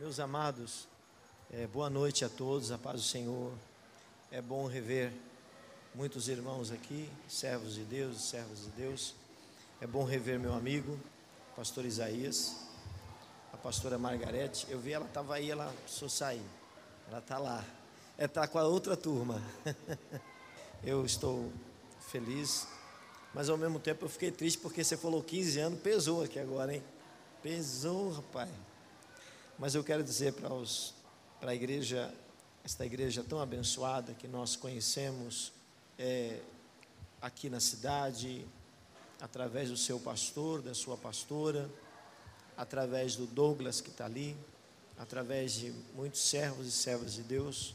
Meus amados, é, boa noite a todos, a paz do Senhor. É bom rever muitos irmãos aqui, servos de Deus, servos de Deus. É bom rever meu amigo, pastor Isaías, a pastora Margarete. Eu vi ela estava aí, ela precisou sair. Ela está lá. É está com a outra turma. eu estou feliz, mas ao mesmo tempo eu fiquei triste porque você falou 15 anos, pesou aqui agora, hein? Pesou, rapaz. Mas eu quero dizer para, os, para a igreja, esta igreja tão abençoada que nós conhecemos é, aqui na cidade, através do seu pastor, da sua pastora, através do Douglas que está ali, através de muitos servos e servas de Deus,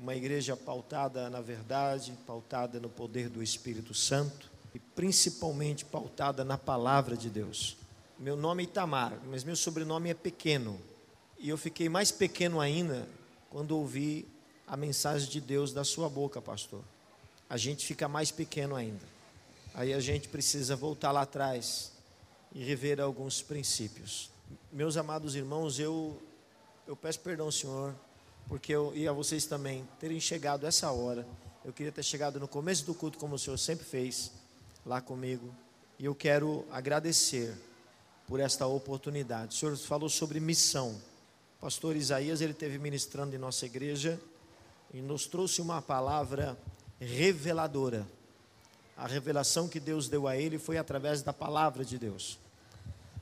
uma igreja pautada na verdade, pautada no poder do Espírito Santo e principalmente pautada na palavra de Deus. Meu nome é Itamar, mas meu sobrenome é pequeno. E eu fiquei mais pequeno ainda quando ouvi a mensagem de Deus da sua boca, pastor. A gente fica mais pequeno ainda. Aí a gente precisa voltar lá atrás e rever alguns princípios. Meus amados irmãos, eu eu peço perdão, ao Senhor, porque eu e a vocês também terem chegado essa hora. Eu queria ter chegado no começo do culto como o Senhor sempre fez lá comigo. E eu quero agradecer por esta oportunidade. O Senhor falou sobre missão pastor Isaías, ele teve ministrando em nossa igreja e nos trouxe uma palavra reveladora. A revelação que Deus deu a ele foi através da palavra de Deus.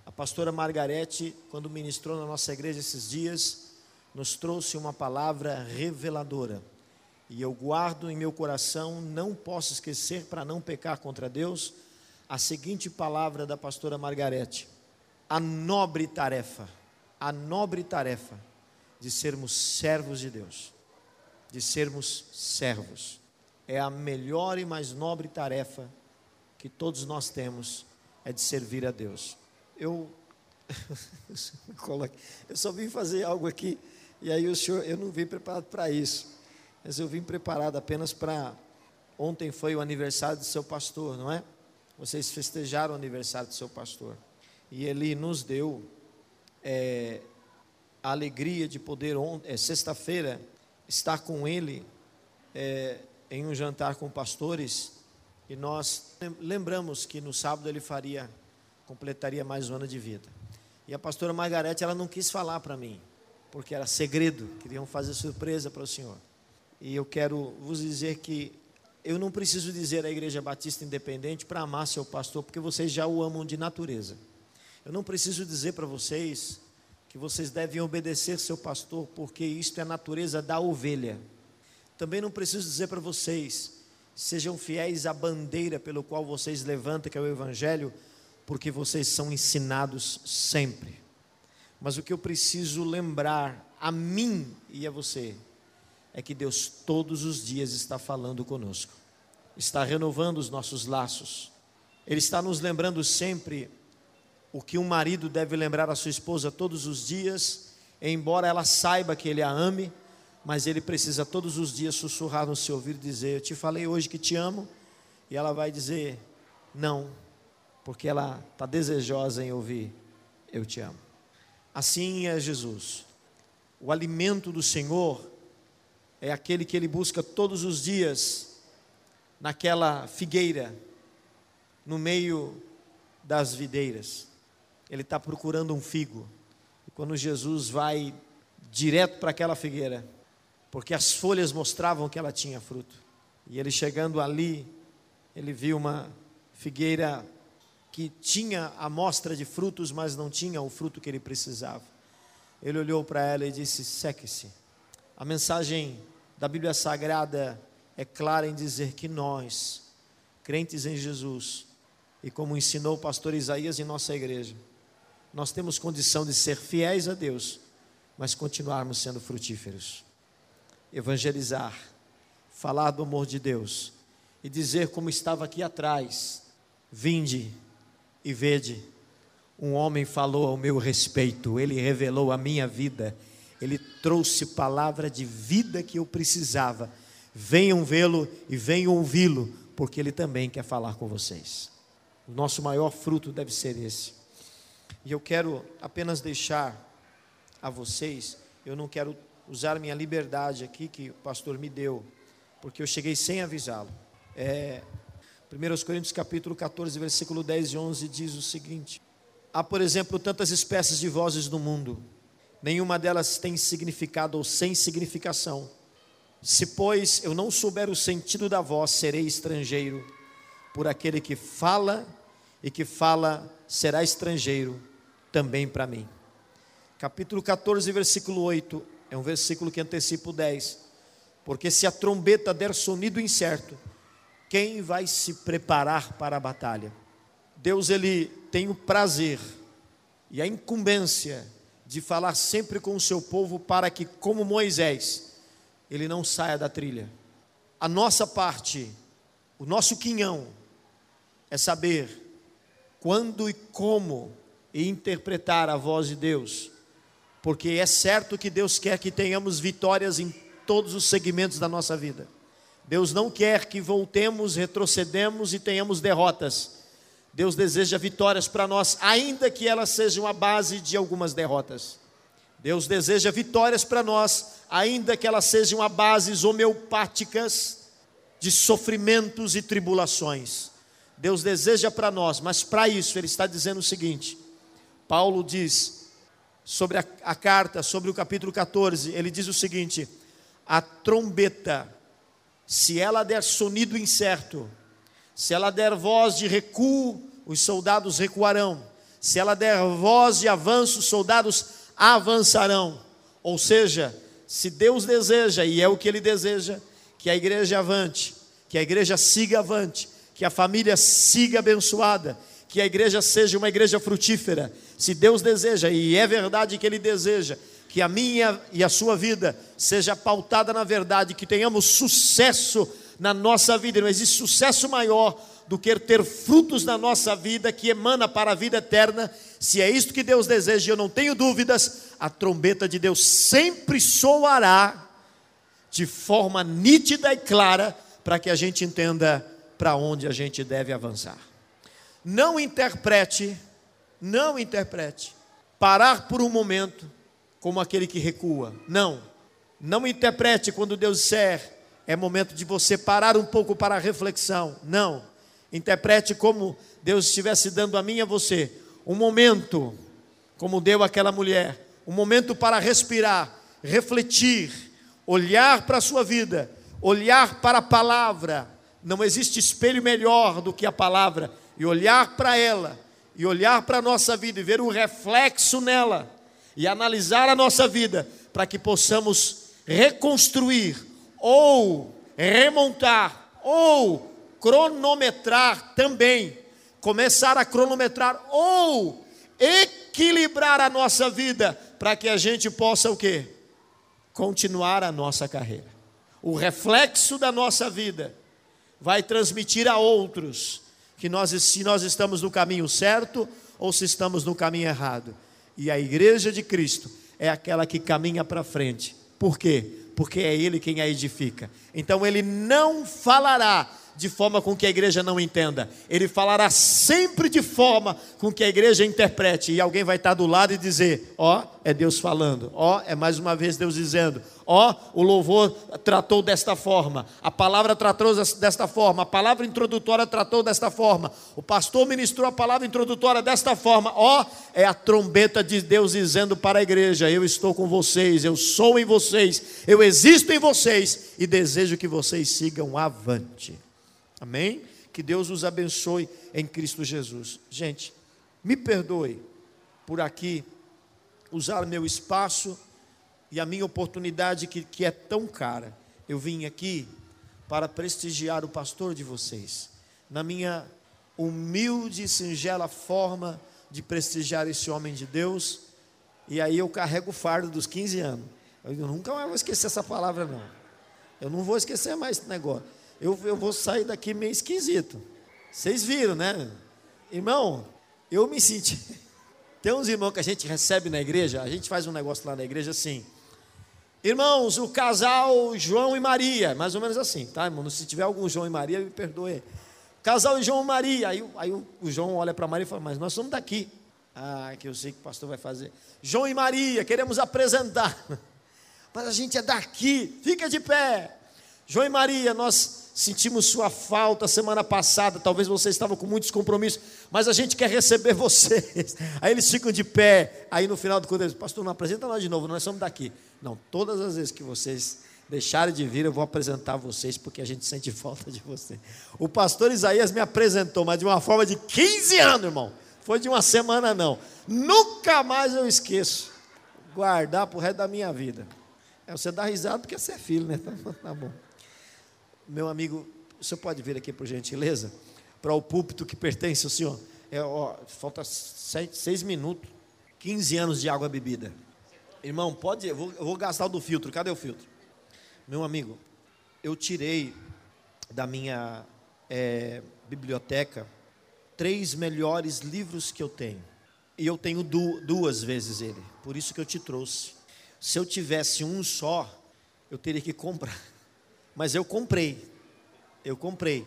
A pastora Margarete, quando ministrou na nossa igreja esses dias, nos trouxe uma palavra reveladora. E eu guardo em meu coração, não posso esquecer para não pecar contra Deus, a seguinte palavra da pastora Margarete: a nobre tarefa a nobre tarefa de sermos servos de Deus, de sermos servos. É a melhor e mais nobre tarefa que todos nós temos, é de servir a Deus. Eu, eu só vim fazer algo aqui, e aí o senhor, eu não vim preparado para isso, mas eu vim preparado apenas para. Ontem foi o aniversário do seu pastor, não é? Vocês festejaram o aniversário do seu pastor, e ele nos deu é, a alegria de poder, é, sexta-feira, estar com ele é, em um jantar com pastores. E nós lembramos que no sábado ele faria, completaria mais um ano de vida. E a pastora Margarete, ela não quis falar para mim, porque era segredo, queriam fazer surpresa para o senhor. E eu quero vos dizer que eu não preciso dizer à Igreja Batista Independente para amar seu pastor, porque vocês já o amam de natureza. Eu não preciso dizer para vocês que vocês devem obedecer seu pastor, porque isto é a natureza da ovelha. Também não preciso dizer para vocês, sejam fiéis à bandeira pelo qual vocês levantam, que é o Evangelho, porque vocês são ensinados sempre. Mas o que eu preciso lembrar a mim e a você é que Deus todos os dias está falando conosco, está renovando os nossos laços, Ele está nos lembrando sempre o que um marido deve lembrar a sua esposa todos os dias, embora ela saiba que ele a ame, mas ele precisa todos os dias sussurrar no seu ouvido e dizer: Eu te falei hoje que te amo, e ela vai dizer: Não, porque ela está desejosa em ouvir: Eu te amo. Assim é Jesus. O alimento do Senhor é aquele que ele busca todos os dias naquela figueira, no meio das videiras ele está procurando um figo. E quando Jesus vai direto para aquela figueira, porque as folhas mostravam que ela tinha fruto, e ele chegando ali, ele viu uma figueira que tinha a mostra de frutos, mas não tinha o fruto que ele precisava. Ele olhou para ela e disse: seque-se. A mensagem da Bíblia Sagrada é clara em dizer que nós, crentes em Jesus, e como ensinou o pastor Isaías em nossa igreja, nós temos condição de ser fiéis a Deus, mas continuarmos sendo frutíferos. Evangelizar, falar do amor de Deus e dizer como estava aqui atrás: Vinde e vede, um homem falou ao meu respeito, ele revelou a minha vida, ele trouxe palavra de vida que eu precisava. Venham vê-lo e venham ouvi-lo, porque ele também quer falar com vocês. O nosso maior fruto deve ser esse. E eu quero apenas deixar a vocês, eu não quero usar minha liberdade aqui que o pastor me deu, porque eu cheguei sem avisá-lo. É, 1 Coríntios capítulo 14, versículo 10 e 11 diz o seguinte: Há, por exemplo, tantas espécies de vozes no mundo, nenhuma delas tem significado ou sem significação. Se, pois, eu não souber o sentido da voz, serei estrangeiro por aquele que fala e que fala será estrangeiro também para mim. Capítulo 14, versículo 8, é um versículo que antecipa o 10. Porque se a trombeta der sonido incerto, quem vai se preparar para a batalha? Deus ele tem o prazer e a incumbência de falar sempre com o seu povo para que, como Moisés, ele não saia da trilha. A nossa parte, o nosso quinhão, é saber quando e como interpretar a voz de Deus, porque é certo que Deus quer que tenhamos vitórias em todos os segmentos da nossa vida. Deus não quer que voltemos, retrocedemos e tenhamos derrotas. Deus deseja vitórias para nós, ainda que elas sejam a base de algumas derrotas. Deus deseja vitórias para nós, ainda que elas sejam a bases homeopáticas de sofrimentos e tribulações. Deus deseja para nós, mas para isso Ele está dizendo o seguinte: Paulo diz sobre a, a carta, sobre o capítulo 14, ele diz o seguinte: a trombeta se ela der sonido incerto, se ela der voz de recuo, os soldados recuarão. Se ela der voz de avanço, os soldados avançarão. Ou seja, se Deus deseja, e é o que Ele deseja, que a igreja avante, que a igreja siga avante, que a família siga abençoada, que a igreja seja uma igreja frutífera. Se Deus deseja, e é verdade que Ele deseja, que a minha e a sua vida seja pautada na verdade, que tenhamos sucesso na nossa vida. Não existe sucesso maior do que ter frutos na nossa vida que emana para a vida eterna. Se é isto que Deus deseja, eu não tenho dúvidas, a trombeta de Deus sempre soará de forma nítida e clara para que a gente entenda para onde a gente deve avançar. Não interprete, não interprete parar por um momento como aquele que recua. Não. Não interprete quando Deus disser é momento de você parar um pouco para a reflexão. Não. Interprete como Deus estivesse dando a mim e a você um momento, como deu aquela mulher, um momento para respirar, refletir, olhar para a sua vida, olhar para a palavra. Não existe espelho melhor do que a palavra e olhar para ela e olhar para a nossa vida e ver o reflexo nela e analisar a nossa vida para que possamos reconstruir ou remontar ou cronometrar também, começar a cronometrar ou equilibrar a nossa vida para que a gente possa o quê? Continuar a nossa carreira. O reflexo da nossa vida vai transmitir a outros que nós se nós estamos no caminho certo ou se estamos no caminho errado. E a igreja de Cristo é aquela que caminha para frente. Por quê? Porque é Ele quem a edifica. Então Ele não falará de forma com que a igreja não entenda. Ele falará sempre de forma com que a igreja interprete. E alguém vai estar do lado e dizer: Ó, oh, é Deus falando. Ó, oh, é mais uma vez Deus dizendo. Ó, oh, o louvor tratou desta forma. A palavra tratou desta forma. A palavra introdutória tratou desta forma. O pastor ministrou a palavra introdutória desta forma. Ó, é a trombeta de Deus dizendo para a igreja: Eu estou com vocês, eu sou em vocês, eu existo em vocês e desejo que vocês sigam avante. Amém? Que Deus os abençoe em Cristo Jesus. Gente, me perdoe por aqui usar meu espaço e a minha oportunidade que, que é tão cara. Eu vim aqui para prestigiar o pastor de vocês, na minha humilde e singela forma de prestigiar esse homem de Deus. E aí eu carrego o fardo dos 15 anos. Eu nunca mais vou esquecer essa palavra, não. Eu não vou esquecer mais esse negócio eu, eu vou sair daqui meio esquisito. Vocês viram, né? Irmão, eu me senti. Tem uns irmãos que a gente recebe na igreja, a gente faz um negócio lá na igreja assim. Irmãos, o casal João e Maria, mais ou menos assim, tá, irmão? Se tiver algum João e Maria, me perdoe. Casal João e Maria. Aí, aí o, o João olha para Maria e fala: Mas nós somos daqui. Ah, que eu sei que o pastor vai fazer. João e Maria, queremos apresentar. Mas a gente é daqui, fica de pé. João e Maria, nós sentimos sua falta semana passada, talvez vocês estavam com muitos compromissos, mas a gente quer receber vocês. Aí eles ficam de pé, aí no final do culto eles, pastor, não apresenta nós de novo, nós somos daqui. Não, todas as vezes que vocês deixarem de vir, eu vou apresentar vocês, porque a gente sente falta de vocês. O pastor Isaías me apresentou, mas de uma forma de 15 anos, irmão. Foi de uma semana, não. Nunca mais eu esqueço. Guardar para o resto da minha vida. É, você dá risada porque você é filho, né? Tá bom. Meu amigo, o senhor pode vir aqui, por gentileza? Para o púlpito que pertence ao senhor. É, ó, falta seis, seis, minutos. 15 anos de água bebida. Irmão, pode, eu vou, eu vou gastar o do filtro. Cadê o filtro? Meu amigo, eu tirei da minha é, biblioteca três melhores livros que eu tenho. E eu tenho du duas vezes ele. Por isso que eu te trouxe. Se eu tivesse um só, eu teria que comprar. Mas eu comprei. Eu comprei.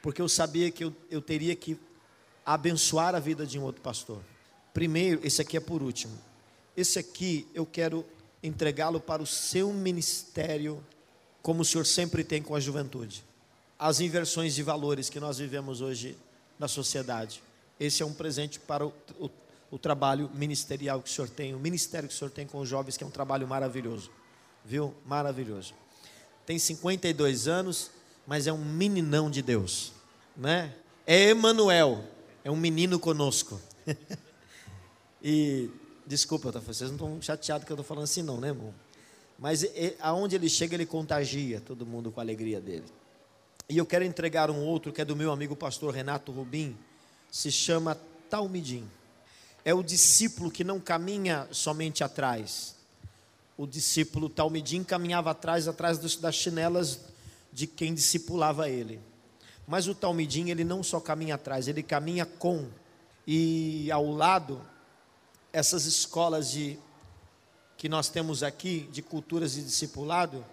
Porque eu sabia que eu, eu teria que abençoar a vida de um outro pastor. Primeiro, esse aqui é por último. Esse aqui eu quero entregá-lo para o seu ministério, como o Senhor sempre tem com a juventude. As inversões de valores que nós vivemos hoje na sociedade. Esse é um presente para o, o, o trabalho ministerial que o Senhor tem, o ministério que o Senhor tem com os jovens, que é um trabalho maravilhoso. Viu? Maravilhoso tem 52 anos, mas é um meninão de Deus, né? É Emanuel, é um menino conosco. e desculpa, vocês não estão chateados que eu estou falando assim, não, né, irmão? Mas é, aonde ele chega, ele contagia todo mundo com a alegria dele. E eu quero entregar um outro que é do meu amigo pastor Renato Rubim, se chama Talmidim. É o discípulo que não caminha somente atrás, o discípulo Talmidim caminhava atrás, atrás das chinelas de quem discipulava ele. Mas o Talmidim, ele não só caminha atrás, ele caminha com. E ao lado, essas escolas de que nós temos aqui, de culturas de discipulado,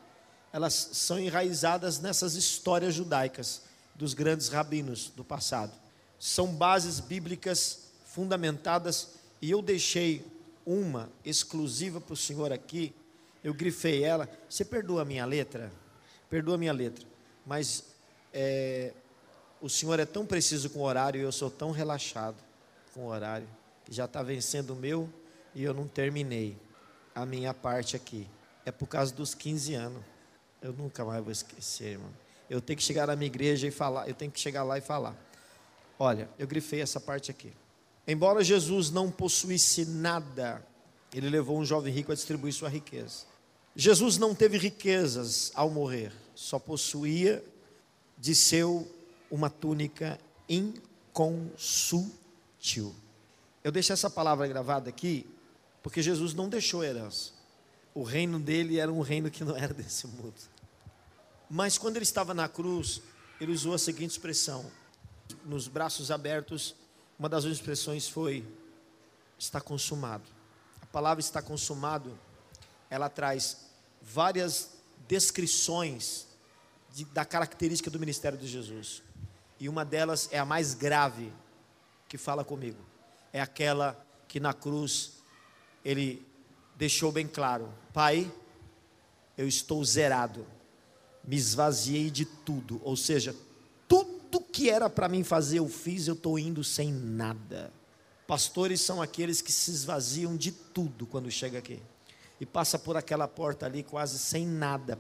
elas são enraizadas nessas histórias judaicas dos grandes rabinos do passado. São bases bíblicas fundamentadas, e eu deixei uma exclusiva para o senhor aqui, eu grifei ela. Você perdoa a minha letra? Perdoa a minha letra. Mas é, o senhor é tão preciso com o horário e eu sou tão relaxado com o horário, que já está vencendo o meu e eu não terminei a minha parte aqui. É por causa dos 15 anos. Eu nunca mais vou esquecer, irmão. Eu tenho que chegar na minha igreja e falar, eu tenho que chegar lá e falar. Olha, eu grifei essa parte aqui. Embora Jesus não possuísse nada, ele levou um jovem rico a distribuir sua riqueza. Jesus não teve riquezas ao morrer, só possuía de seu uma túnica inconsútil. Eu deixo essa palavra gravada aqui, porque Jesus não deixou herança. O reino dele era um reino que não era desse mundo. Mas quando ele estava na cruz, ele usou a seguinte expressão: nos braços abertos, uma das expressões foi: está consumado. A palavra está consumado, ela traz várias descrições de, da característica do ministério de Jesus. E uma delas é a mais grave que fala comigo. É aquela que na cruz ele deixou bem claro: Pai, eu estou zerado, me esvaziei de tudo, ou seja, tudo que era para mim fazer eu fiz, eu estou indo sem nada. Pastores são aqueles que se esvaziam de tudo quando chega aqui e passa por aquela porta ali quase sem nada.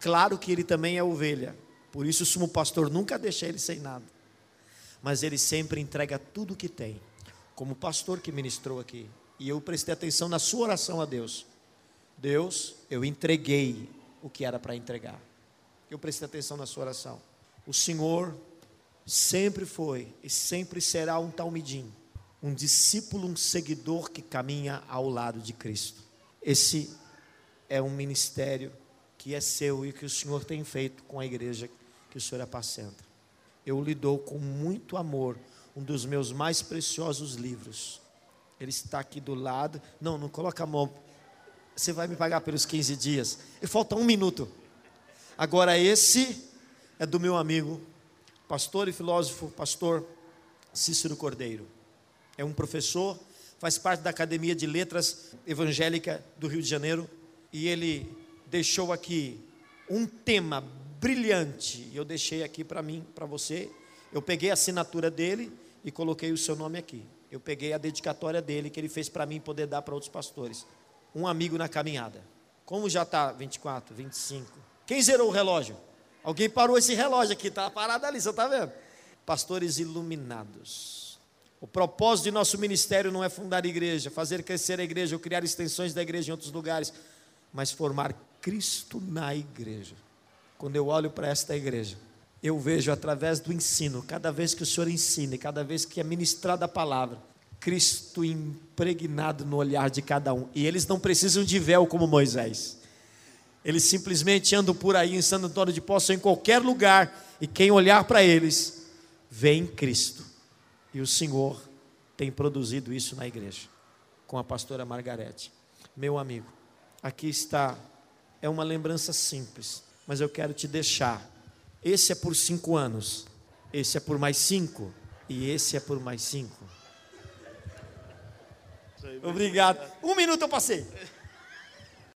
Claro que ele também é ovelha, por isso o sumo pastor nunca deixa ele sem nada, mas ele sempre entrega tudo que tem, como o pastor que ministrou aqui. E eu prestei atenção na sua oração a Deus. Deus, eu entreguei o que era para entregar. Eu prestei atenção na sua oração. O Senhor sempre foi e sempre será um talmidim, um discípulo, um seguidor que caminha ao lado de Cristo. Esse é um ministério que é seu e que o Senhor tem feito com a igreja que o Senhor apacenta. Eu lhe dou com muito amor um dos meus mais preciosos livros. Ele está aqui do lado. Não, não coloca a mão. Você vai me pagar pelos 15 dias. E falta um minuto. Agora esse é do meu amigo, pastor e filósofo, pastor Cícero Cordeiro. É um professor, faz parte da Academia de Letras Evangélica do Rio de Janeiro, e ele deixou aqui um tema brilhante, eu deixei aqui para mim, para você. Eu peguei a assinatura dele e coloquei o seu nome aqui. Eu peguei a dedicatória dele que ele fez para mim poder dar para outros pastores. Um amigo na caminhada. Como já está 24, 25? Quem zerou o relógio? Alguém parou esse relógio aqui, está parado ali, você está vendo? Pastores iluminados. O propósito de nosso ministério não é fundar igreja, fazer crescer a igreja ou criar extensões da igreja em outros lugares, mas formar Cristo na igreja. Quando eu olho para esta igreja, eu vejo através do ensino, cada vez que o Senhor ensina, cada vez que é ministrada a palavra, Cristo impregnado no olhar de cada um. E eles não precisam de véu como Moisés. Eles simplesmente andam por aí em Santo Antônio de Poço, em qualquer lugar, e quem olhar para eles, vê em Cristo. E o Senhor tem produzido isso na igreja, com a pastora Margarete. Meu amigo, aqui está, é uma lembrança simples, mas eu quero te deixar. Esse é por cinco anos, esse é por mais cinco, e esse é por mais cinco. Obrigado. Um minuto eu passei.